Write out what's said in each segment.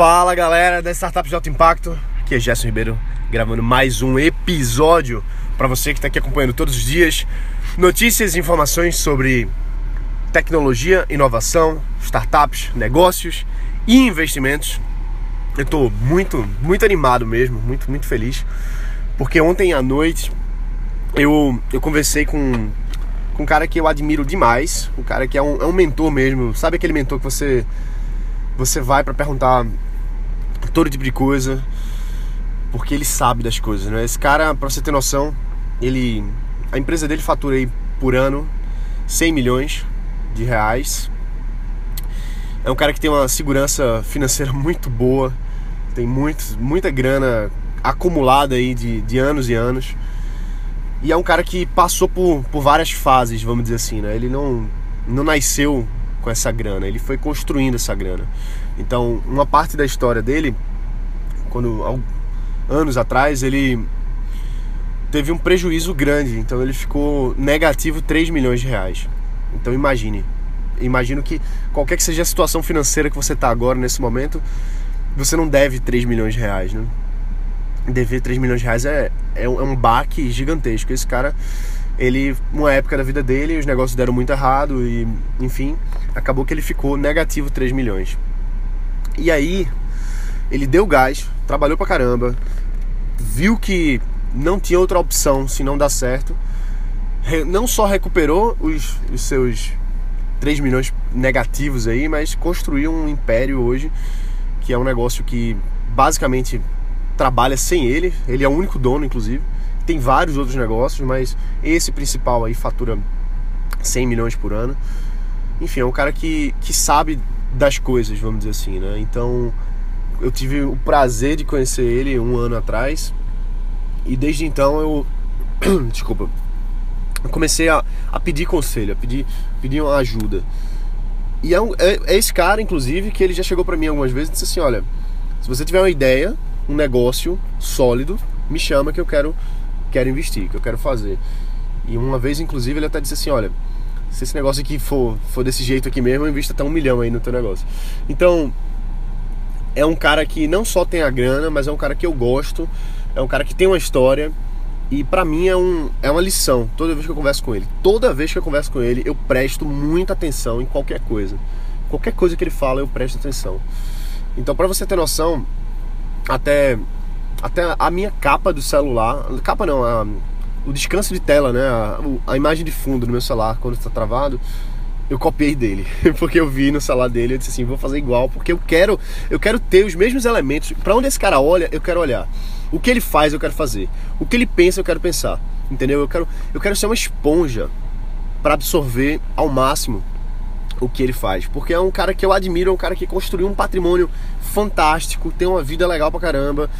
Fala galera da Startup de Alto Impacto, aqui é Gerson Ribeiro gravando mais um episódio para você que está aqui acompanhando todos os dias. Notícias e informações sobre tecnologia, inovação, startups, negócios e investimentos. Eu estou muito, muito animado mesmo, muito, muito feliz, porque ontem à noite eu, eu conversei com, com um cara que eu admiro demais, um cara que é um, é um mentor mesmo, sabe aquele mentor que você você vai para perguntar todo tipo de coisa, porque ele sabe das coisas, né? Esse cara, para você ter noção, ele a empresa dele fatura aí por ano 100 milhões de reais. É um cara que tem uma segurança financeira muito boa, tem muito, muita grana acumulada aí de, de anos e anos. E é um cara que passou por, por várias fases, vamos dizer assim, né? Ele não, não nasceu com essa grana, ele foi construindo essa grana. Então, uma parte da história dele, quando anos atrás, ele teve um prejuízo grande, então ele ficou negativo 3 milhões de reais. Então imagine, imagino que qualquer que seja a situação financeira que você está agora nesse momento, você não deve 3 milhões de reais, né? Dever 3 milhões de reais é, é, um, é um baque gigantesco. Esse cara ele, uma época da vida dele, os negócios deram muito errado e, enfim, acabou que ele ficou negativo 3 milhões. E aí, ele deu gás, trabalhou pra caramba, viu que não tinha outra opção se não dar certo, não só recuperou os, os seus 3 milhões negativos aí, mas construiu um império hoje, que é um negócio que basicamente trabalha sem ele, ele é o único dono, inclusive tem vários outros negócios, mas esse principal aí fatura 100 milhões por ano. Enfim, é um cara que, que sabe das coisas, vamos dizer assim, né? Então, eu tive o prazer de conhecer ele um ano atrás e desde então eu. Desculpa. Eu comecei a, a pedir conselho, a pedir, pedir uma ajuda. E é, um, é, é esse cara, inclusive, que ele já chegou para mim algumas vezes e disse assim: olha, se você tiver uma ideia, um negócio sólido, me chama que eu quero quero investir, que eu quero fazer. E uma vez, inclusive, ele até disse assim: olha, se esse negócio aqui for, for desse jeito aqui mesmo, eu invisto até um milhão aí no teu negócio. Então, é um cara que não só tem a grana, mas é um cara que eu gosto, é um cara que tem uma história. E para mim é, um, é uma lição toda vez que eu converso com ele. Toda vez que eu converso com ele, eu presto muita atenção em qualquer coisa. Qualquer coisa que ele fala, eu presto atenção. Então, para você ter noção, até até a minha capa do celular, capa não, a, o descanso de tela, né, a, a, imagem de fundo do meu celular quando está travado, eu copiei dele, porque eu vi no celular dele, eu disse assim, vou fazer igual, porque eu quero, eu quero ter os mesmos elementos. Para onde esse cara olha, eu quero olhar. O que ele faz, eu quero fazer. O que ele pensa, eu quero pensar. Entendeu? Eu quero, eu quero ser uma esponja para absorver ao máximo o que ele faz, porque é um cara que eu admiro, é um cara que construiu um patrimônio fantástico, tem uma vida legal pra caramba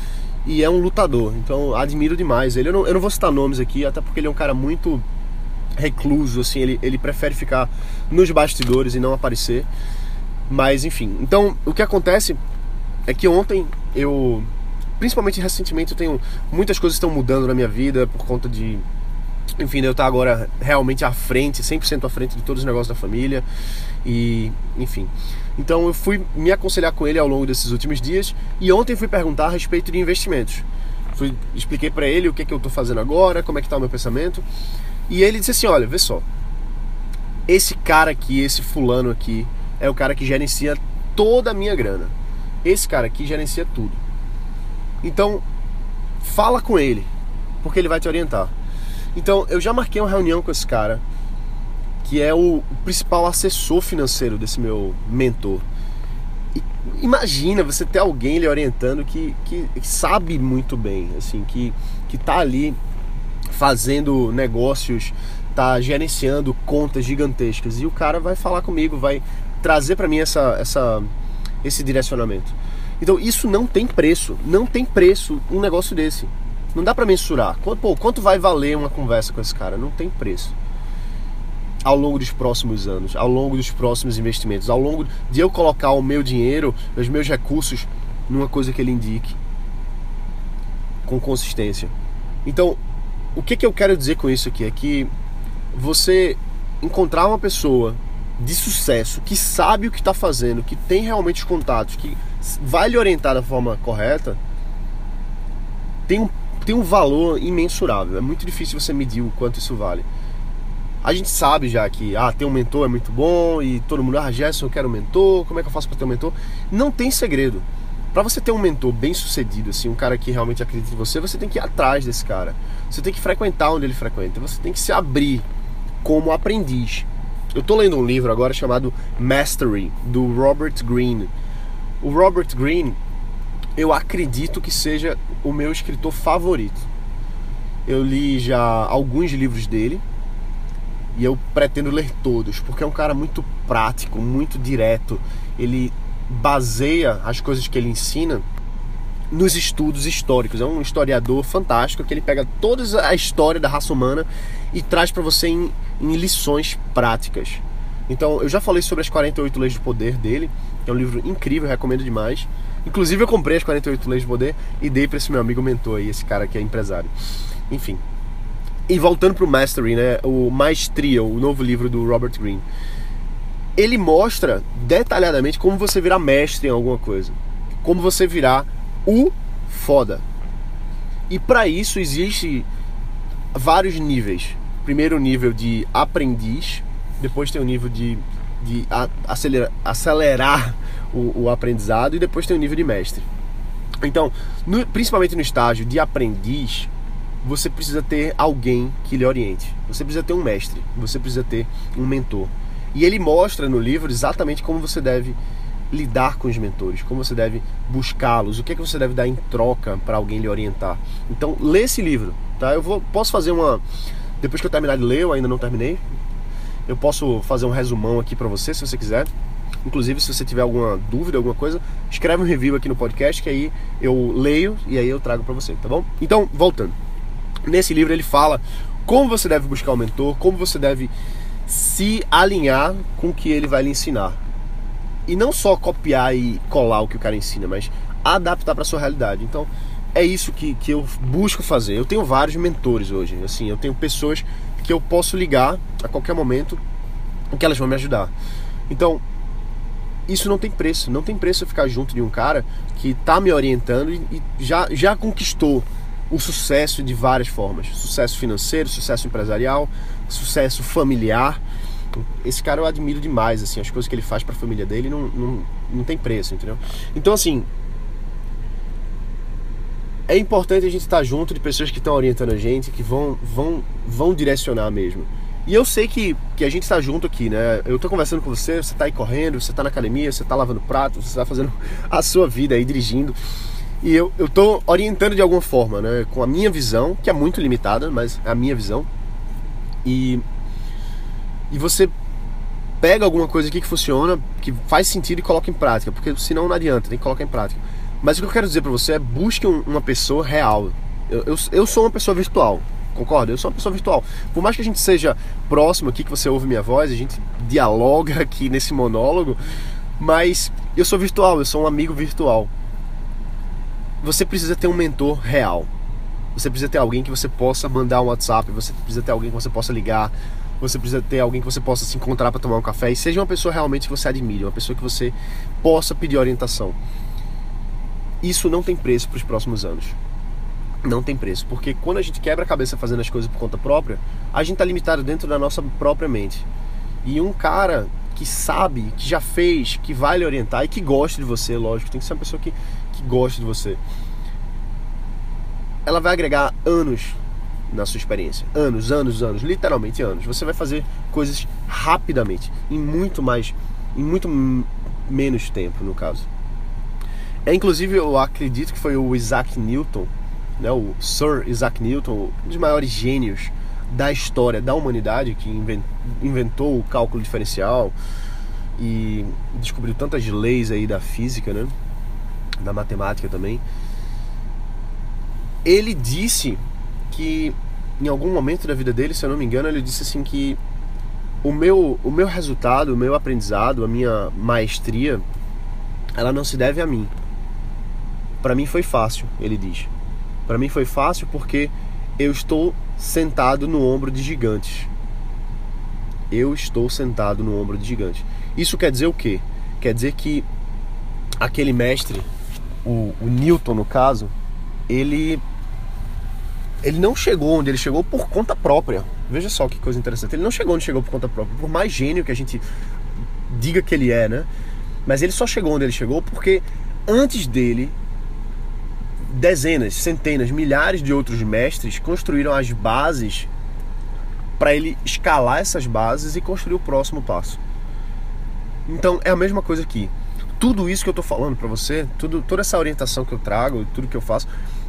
e é um lutador. Então admiro demais ele. Eu não, eu não vou citar nomes aqui, até porque ele é um cara muito recluso, assim, ele, ele prefere ficar nos bastidores e não aparecer. Mas enfim, então o que acontece é que ontem eu, principalmente recentemente, eu tenho muitas coisas estão mudando na minha vida por conta de enfim, eu estar agora realmente à frente, 100% à frente de todos os negócios da família e, enfim. Então eu fui me aconselhar com ele ao longo desses últimos dias e ontem fui perguntar a respeito de investimentos. Fui, expliquei para ele o que, é que eu estou fazendo agora, como é que está o meu pensamento e ele disse assim, olha, vê só, esse cara aqui, esse fulano aqui, é o cara que gerencia toda a minha grana. Esse cara aqui gerencia tudo. Então, fala com ele, porque ele vai te orientar. Então, eu já marquei uma reunião com esse cara, que é o, principal assessor financeiro desse meu mentor. E imagina você ter alguém lhe orientando que, que, sabe muito bem, assim, que, que tá ali fazendo negócios, tá gerenciando contas gigantescas. E o cara vai falar comigo, vai trazer para mim essa, essa, esse direcionamento. Então isso não tem preço, não tem preço um negócio desse. Não dá para mensurar. Quanto, pô, quanto vai valer uma conversa com esse cara? Não tem preço. Ao longo dos próximos anos, ao longo dos próximos investimentos, ao longo de eu colocar o meu dinheiro, os meus recursos numa coisa que ele indique com consistência. Então, o que, que eu quero dizer com isso aqui é que você encontrar uma pessoa de sucesso que sabe o que está fazendo, que tem realmente os contatos, que vai lhe orientar da forma correta, tem um, tem um valor imensurável. É muito difícil você medir o quanto isso vale. A gente sabe já que ah, ter um mentor é muito bom e todo mundo, ah, Gerson, eu quero um mentor, como é que eu faço para ter um mentor? Não tem segredo. Para você ter um mentor bem sucedido, assim, um cara que realmente acredita em você, você tem que ir atrás desse cara. Você tem que frequentar onde ele frequenta. Você tem que se abrir como aprendiz. Eu tô lendo um livro agora chamado Mastery, do Robert Greene. O Robert Greene, eu acredito que seja o meu escritor favorito. Eu li já alguns livros dele e eu pretendo ler todos, porque é um cara muito prático, muito direto. Ele baseia as coisas que ele ensina nos estudos históricos. É um historiador fantástico que ele pega toda a história da raça humana e traz para você em, em, lições práticas. Então, eu já falei sobre as 48 leis do poder dele, que é um livro incrível, recomendo demais. Inclusive, eu comprei as 48 leis do poder e dei para esse meu amigo mentor aí, esse cara que é empresário. Enfim. E voltando pro Mastery, né, o Maestria, o novo livro do Robert Greene ele mostra detalhadamente como você virar mestre em alguma coisa, como você virar o foda. E para isso existe vários níveis. Primeiro nível de aprendiz, depois tem o nível de, de acelerar, acelerar o, o, aprendizado e depois tem o nível de mestre. Então, no, principalmente no estágio de aprendiz, você precisa ter alguém que lhe oriente. Você precisa ter um mestre, você precisa ter um mentor. E ele mostra no livro exatamente como você deve lidar com os mentores, como você deve buscá-los, o que é que você deve dar em troca para alguém lhe orientar. Então, lê esse livro, tá? Eu vou, posso fazer uma depois que eu terminar de ler, eu ainda não terminei. Eu posso fazer um resumão aqui para você, se você quiser. Inclusive, se você tiver alguma dúvida, alguma coisa, escreve um review aqui no podcast que aí eu leio e aí eu trago para você, tá bom? Então, voltando. Nesse livro ele fala como você deve buscar o um mentor, como você deve se alinhar com o que ele vai lhe ensinar. E não só copiar e colar o que o cara ensina, mas adaptar para sua realidade. Então, é isso que, que eu busco fazer. Eu tenho vários mentores hoje. Assim, eu tenho pessoas que eu posso ligar a qualquer momento que elas vão me ajudar. Então, isso não tem preço. Não tem preço eu ficar junto de um cara que está me orientando e, e já, já conquistou o sucesso de várias formas: sucesso financeiro, sucesso empresarial, sucesso familiar. Esse cara eu admiro demais, assim, as coisas que ele faz para a família dele não, não, não tem preço, entendeu? Então, assim, é importante a gente estar junto de pessoas que estão orientando a gente, que vão, vão, vão direcionar mesmo. E eu sei que, que a gente está junto aqui, né? Eu estou conversando com você, você está aí correndo, você está na academia, você está lavando prato, você está fazendo a sua vida aí, dirigindo. E eu, eu tô orientando de alguma forma, né? Com a minha visão, que é muito limitada, mas é a minha visão. E, e você pega alguma coisa aqui que funciona, que faz sentido e coloca em prática, porque senão não adianta, tem que colocar em prática. Mas o que eu quero dizer para você é busque uma pessoa real. Eu, eu, eu sou uma pessoa virtual, concorda? Eu sou uma pessoa virtual. Por mais que a gente seja próximo aqui, que você ouve minha voz, a gente dialoga aqui nesse monólogo, mas eu sou virtual, eu sou um amigo virtual você precisa ter um mentor real. Você precisa ter alguém que você possa mandar um WhatsApp, você precisa ter alguém que você possa ligar, você precisa ter alguém que você possa se encontrar para tomar um café e seja uma pessoa realmente que você admire, uma pessoa que você possa pedir orientação. Isso não tem preço para os próximos anos. Não tem preço, porque quando a gente quebra a cabeça fazendo as coisas por conta própria, a gente está limitado dentro da nossa própria mente. E um cara que sabe, que já fez, que vai lhe orientar e que gosta de você, lógico, tem que ser uma pessoa que que gosta de você, ela vai agregar anos na sua experiência. Anos, anos, anos, literalmente anos. Você vai fazer coisas rapidamente, em muito mais, em muito menos tempo, no caso. É inclusive eu acredito que foi o Isaac Newton, né, o Sir Isaac Newton, um dos maiores gênios da história da humanidade que inventou o cálculo diferencial e descobriu tantas leis aí da física, né? da matemática também, ele disse que em algum momento da vida dele, se eu não me engano, ele disse assim que o meu, o meu resultado, o meu aprendizado, a minha maestria, ela não se deve a mim. Para mim foi fácil, ele diz. Para mim foi fácil porque eu estou sentado no ombro de gigantes. Eu estou sentado no ombro de gigantes. Isso quer dizer o quê? Quer dizer que aquele mestre, o, o Newton no caso, ele ele não chegou onde ele chegou por conta própria. Veja só que coisa interessante. Ele não chegou onde chegou por conta própria. Por mais gênio que a gente diga que ele é, né? Mas ele só chegou onde ele chegou porque antes dele dezenas, centenas, milhares de outros mestres construíram as bases para ele escalar essas bases e construir o próximo passo. Então é a mesma coisa aqui. Tudo isso que eu estou falando para você, tudo, toda essa orientação que eu trago, tudo que eu faço,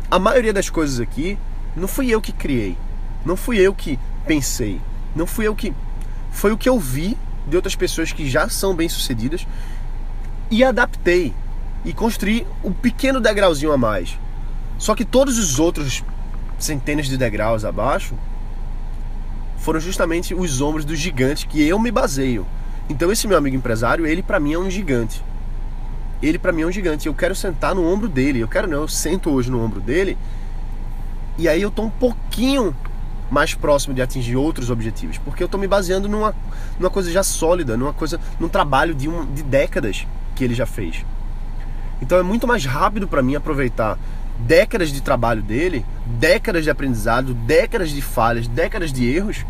a maioria das coisas aqui não fui eu que criei, não fui eu que pensei, não fui eu que foi o que eu vi de outras pessoas que já são bem sucedidas e adaptei e construí um pequeno degrauzinho a mais. Só que todos os outros centenas de degraus abaixo foram justamente os ombros do gigante que eu me baseio. Então esse meu amigo empresário, ele para mim é um gigante. Ele para mim é um gigante. Eu quero sentar no ombro dele. Eu quero não, eu sento hoje no ombro dele. E aí eu tô um pouquinho mais próximo de atingir outros objetivos, porque eu tô me baseando numa, numa coisa já sólida, numa coisa, num trabalho de, um, de décadas que ele já fez. Então é muito mais rápido para mim aproveitar décadas de trabalho dele, décadas de aprendizado, décadas de falhas, décadas de erros.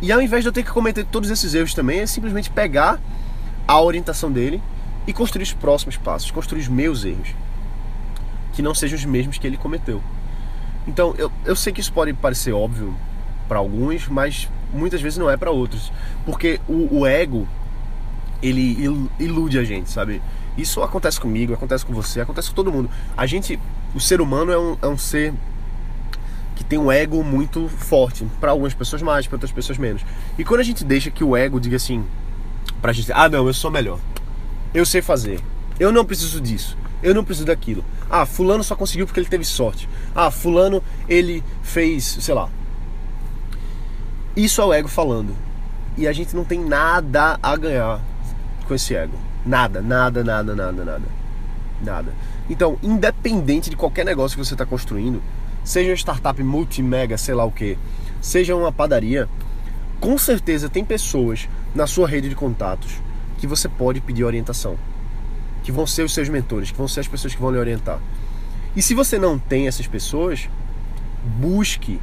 E ao invés de eu ter que cometer todos esses erros também, é simplesmente pegar a orientação dele e construir os próximos passos, construir os meus erros, que não sejam os mesmos que ele cometeu. Então, eu, eu sei que isso pode parecer óbvio para alguns, mas muitas vezes não é para outros, porque o, o ego ele ilude a gente, sabe? Isso acontece comigo, acontece com você, acontece com todo mundo. A gente, o ser humano é um, é um ser que tem um ego muito forte. Para algumas pessoas mais, para outras pessoas menos. E quando a gente deixa que o ego diga assim, pra gente, ah não, eu sou melhor. Eu sei fazer. Eu não preciso disso. Eu não preciso daquilo. Ah, fulano só conseguiu porque ele teve sorte. Ah, fulano ele fez, sei lá. Isso é o ego falando. E a gente não tem nada a ganhar com esse ego. Nada, nada, nada, nada, nada. Nada. Então, independente de qualquer negócio que você está construindo, seja uma startup multimega, sei lá o que, seja uma padaria, com certeza tem pessoas na sua rede de contatos que você pode pedir orientação. Que vão ser os seus mentores, que vão ser as pessoas que vão lhe orientar. E se você não tem essas pessoas, busque,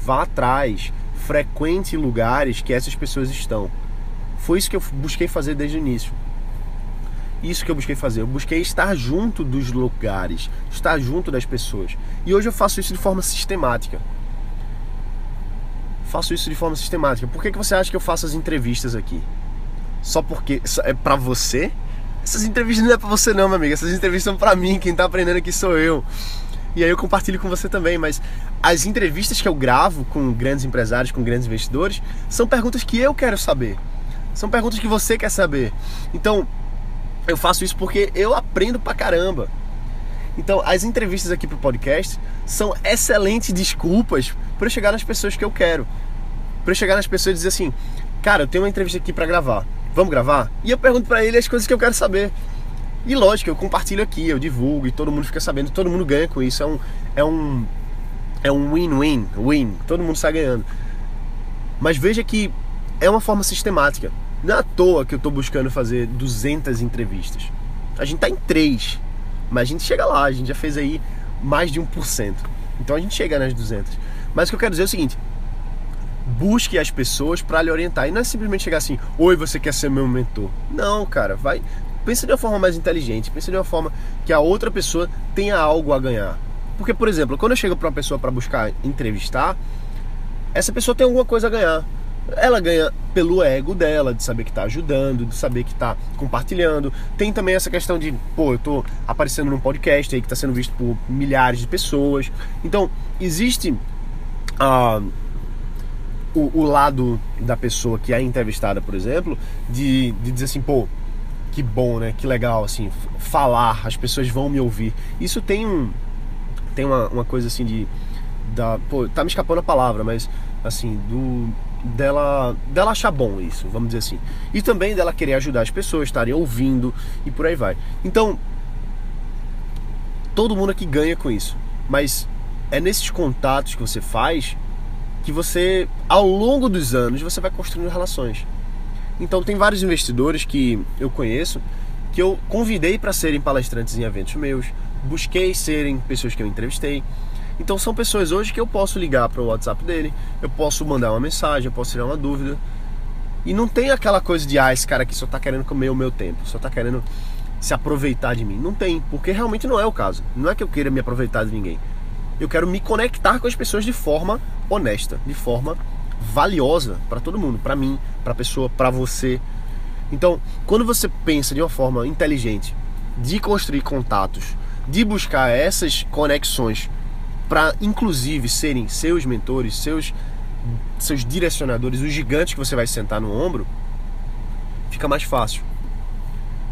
vá atrás, frequente lugares que essas pessoas estão. Foi isso que eu busquei fazer desde o início isso que eu busquei fazer. Eu busquei estar junto dos lugares, estar junto das pessoas. E hoje eu faço isso de forma sistemática. Faço isso de forma sistemática. Por que, que você acha que eu faço as entrevistas aqui? Só porque é para você? Essas entrevistas não é para você não, meu amigo. Essas entrevistas são para mim. Quem tá aprendendo aqui sou eu. E aí eu compartilho com você também, mas as entrevistas que eu gravo com grandes empresários, com grandes investidores, são perguntas que eu quero saber. São perguntas que você quer saber. Então, eu faço isso porque eu aprendo pra caramba. Então, as entrevistas aqui pro podcast são excelentes desculpas para chegar nas pessoas que eu quero. Para chegar nas pessoas e dizer assim: "Cara, eu tenho uma entrevista aqui para gravar. Vamos gravar?" E eu pergunto para ele as coisas que eu quero saber. E lógico, eu compartilho aqui, eu divulgo e todo mundo fica sabendo, todo mundo ganha com isso. É um é um é um win-win, win. Todo mundo sai ganhando. Mas veja que é uma forma sistemática. Não é à toa que eu estou buscando fazer 200 entrevistas. A gente está em 3, mas a gente chega lá, a gente já fez aí mais de 1%. Então a gente chega nas 200. Mas o que eu quero dizer é o seguinte: busque as pessoas para lhe orientar. E não é simplesmente chegar assim, oi, você quer ser meu mentor. Não, cara, vai. Pensa de uma forma mais inteligente, pensa de uma forma que a outra pessoa tenha algo a ganhar. Porque, por exemplo, quando eu chego para uma pessoa para buscar entrevistar, essa pessoa tem alguma coisa a ganhar. Ela ganha pelo ego dela, de saber que está ajudando, de saber que está compartilhando. Tem também essa questão de, pô, eu tô aparecendo num podcast aí que está sendo visto por milhares de pessoas. Então, existe uh, o, o, lado da pessoa que é entrevistada, por exemplo, de, de dizer assim, pô, que bom, né? Que legal, assim, falar, as pessoas vão me ouvir. Isso tem um. Tem uma, uma coisa assim de. Da, pô, tá me escapando a palavra, mas assim, do dela, dela achar bom isso, vamos dizer assim. E também dela querer ajudar as pessoas, estarem ouvindo e por aí vai. Então, todo mundo aqui ganha com isso. Mas é nesses contatos que você faz que você, ao longo dos anos, você vai construindo relações. Então, tem vários investidores que eu conheço que eu convidei para serem palestrantes em eventos meus, busquei serem pessoas que eu entrevistei. Então são pessoas hoje que eu posso ligar para o WhatsApp dele, eu posso mandar uma mensagem, eu posso tirar uma dúvida. E não tem aquela coisa de, ah, esse cara aqui só tá querendo comer o meu tempo, só tá querendo se aproveitar de mim. Não tem, porque realmente não é o caso. Não é que eu queira me aproveitar de ninguém. Eu quero me conectar com as pessoas de forma honesta, de forma valiosa para todo mundo, para mim, para a pessoa, para você. Então, quando você pensa de uma forma inteligente de construir contatos, de buscar essas conexões para inclusive serem seus mentores, seus seus direcionadores, os gigantes que você vai sentar no ombro, fica mais fácil.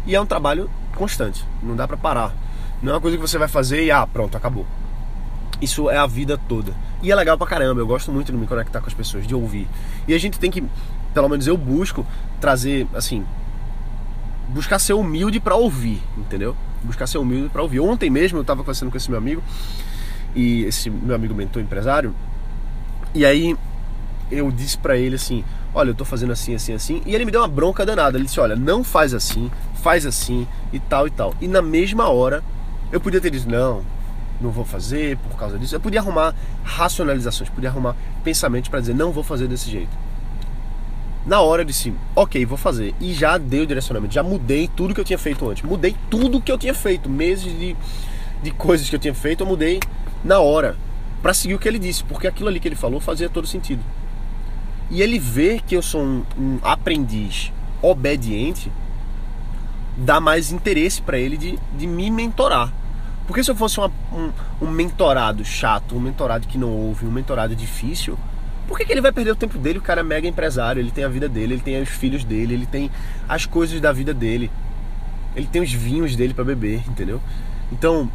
E é um trabalho constante, não dá para parar. Não é uma coisa que você vai fazer e ah, pronto, acabou. Isso é a vida toda. E é legal pra caramba, eu gosto muito de me conectar com as pessoas, de ouvir. E a gente tem que, pelo menos eu busco, trazer, assim, buscar ser humilde para ouvir, entendeu? Buscar ser humilde para ouvir. Ontem mesmo eu tava conversando com esse meu amigo, e esse meu amigo mentor empresário, e aí eu disse para ele assim: Olha, eu tô fazendo assim, assim, assim. E ele me deu uma bronca danada. Ele disse: Olha, não faz assim, faz assim e tal e tal. E na mesma hora eu podia ter dito: Não, não vou fazer por causa disso. Eu podia arrumar racionalizações, podia arrumar pensamentos para dizer: Não vou fazer desse jeito. Na hora eu disse: Ok, vou fazer. E já dei o direcionamento, já mudei tudo que eu tinha feito antes. Mudei tudo que eu tinha feito. Meses de, de coisas que eu tinha feito, eu mudei na hora para seguir o que ele disse, porque aquilo ali que ele falou fazia todo sentido. E ele vê que eu sou um, um aprendiz obediente, dá mais interesse para ele de, de me mentorar. Porque se eu fosse uma, um, um, mentorado chato, um mentorado que não ouve, um mentorado difícil, por que, que ele vai perder o tempo dele? O cara é mega empresário, ele tem a vida dele, ele tem os filhos dele, ele tem as coisas da vida dele, ele tem os vinhos dele para beber, entendeu? Então,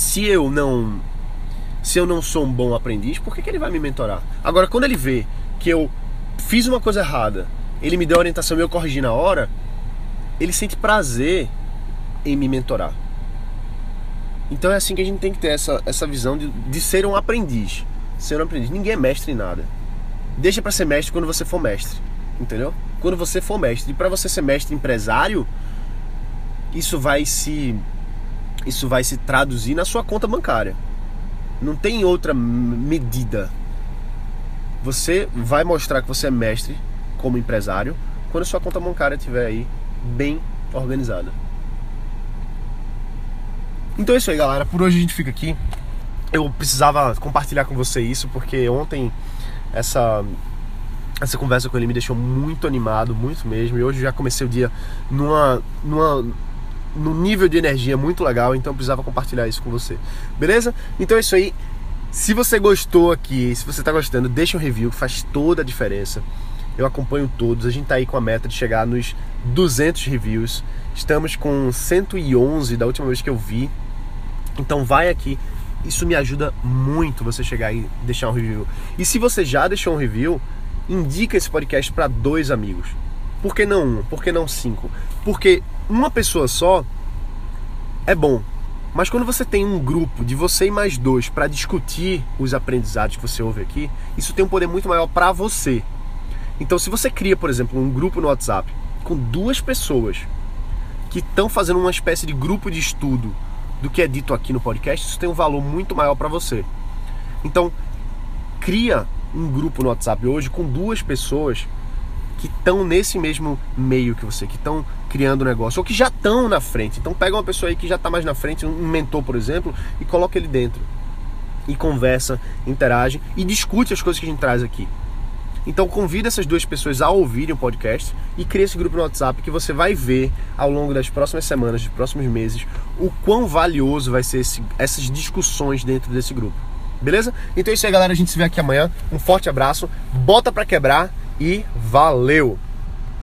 se eu não se eu não sou um bom aprendiz, por que, que ele vai me mentorar? Agora, quando ele vê que eu fiz uma coisa errada, ele me deu a orientação e eu corrigi na hora, ele sente prazer em me mentorar. Então é assim que a gente tem que ter essa, essa visão de, de ser um aprendiz. Ser um aprendiz. Ninguém é mestre em nada. Deixa para ser mestre quando você for mestre. Entendeu? Quando você for mestre. E para você ser mestre empresário, isso vai se isso vai se traduzir na sua conta bancária. Não tem outra medida. Você vai mostrar que você é mestre como empresário quando a sua conta bancária estiver aí bem organizada. Então é isso aí, galera. Por hoje a gente fica aqui. Eu precisava compartilhar com você isso porque ontem essa essa conversa com ele me deixou muito animado, muito mesmo. E hoje já comecei o dia numa numa num nível de energia muito legal, então eu precisava compartilhar isso com você. Beleza? Então é isso aí. Se você gostou aqui, se você está gostando, deixa um review, faz toda a diferença. Eu acompanho todos. A gente está aí com a meta de chegar nos 200 reviews. Estamos com 111 da última vez que eu vi. Então vai aqui. Isso me ajuda muito você chegar e deixar um review. E se você já deixou um review, indica esse podcast para dois amigos. Por que não um? Por que não cinco? Porque uma pessoa só é bom, mas quando você tem um grupo de você e mais dois para discutir os aprendizados que você ouve aqui, isso tem um poder muito maior para você. Então, se você cria, por exemplo, um grupo no WhatsApp com duas pessoas que estão fazendo uma espécie de grupo de estudo do que é dito aqui no podcast, isso tem um valor muito maior para você. Então, cria um grupo no WhatsApp hoje com duas pessoas que estão nesse mesmo meio que você, que estão criando negócio, ou que já estão na frente. Então pega uma pessoa aí que já está mais na frente, um mentor, por exemplo, e coloca ele dentro. E conversa, interage e discute as coisas que a gente traz aqui. Então convida essas duas pessoas a ouvirem o podcast e cria esse grupo no WhatsApp que você vai ver ao longo das próximas semanas, dos próximos meses, o quão valioso vai ser esse, essas discussões dentro desse grupo. Beleza? Então é isso aí, galera. A gente se vê aqui amanhã. Um forte abraço. Bota para quebrar e valeu!